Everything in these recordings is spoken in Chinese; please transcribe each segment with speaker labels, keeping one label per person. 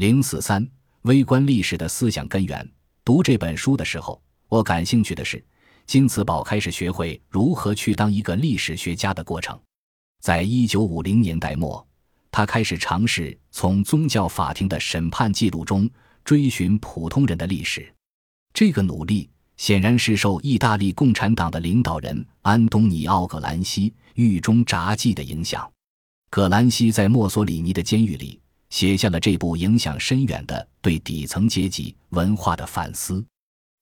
Speaker 1: 零四三，微观历史的思想根源。读这本书的时候，我感兴趣的是金茨堡开始学会如何去当一个历史学家的过程。在一九五零年代末，他开始尝试从宗教法庭的审判记录中追寻普通人的历史。这个努力显然是受意大利共产党的领导人安东尼奥·葛兰西狱中札记的影响。葛兰西在墨索里尼的监狱里写下了这部影响深远的对底层阶级文化的反思。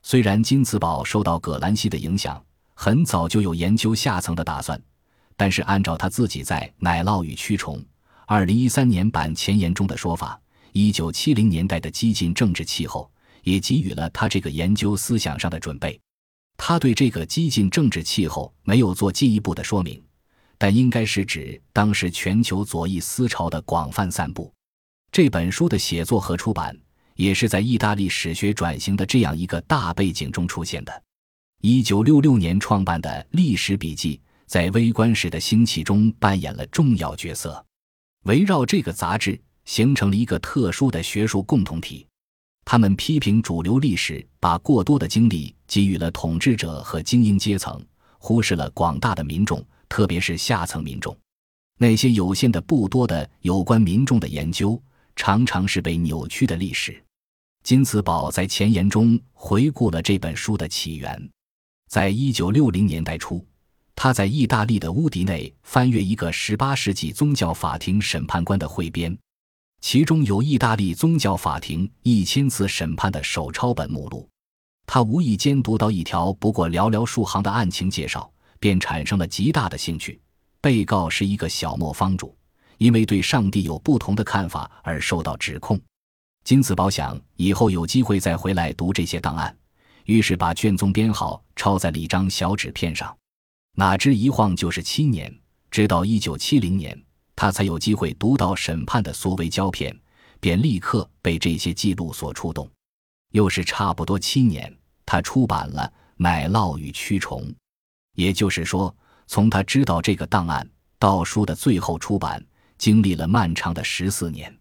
Speaker 1: 虽然金茨堡受到葛兰西的影响，很早就有研究下层的打算。但是，按照他自己在《奶酪与蛆虫》二零一三年版前言中的说法，一九七零年代的激进政治气候也给予了他这个研究思想上的准备。他对这个激进政治气候没有做进一步的说明，但应该是指当时全球左翼思潮的广泛散布。这本书的写作和出版也是在意大利史学转型的这样一个大背景中出现的。一九六六年创办的《历史笔记》。在微观史的兴起中扮演了重要角色，围绕这个杂志形成了一个特殊的学术共同体。他们批评主流历史把过多的精力给予了统治者和精英阶层，忽视了广大的民众，特别是下层民众。那些有限的、不多的有关民众的研究，常常是被扭曲的历史。金茨堡在前言中回顾了这本书的起源，在一九六零年代初。他在意大利的乌迪内翻阅一个18世纪宗教法庭审判官的汇编，其中有意大利宗教法庭一千次审判的手抄本目录。他无意间读到一条不过寥寥数行的案情介绍，便产生了极大的兴趣。被告是一个小磨坊主，因为对上帝有不同的看法而受到指控。金子宝想以后有机会再回来读这些档案，于是把卷宗编号抄在了一张小纸片上。哪知一晃就是七年，直到一九七零年，他才有机会读到审判的所谓胶片，便立刻被这些记录所触动。又是差不多七年，他出版了《奶酪与蛆虫》，也就是说，从他知道这个档案到书的最后出版，经历了漫长的十四年。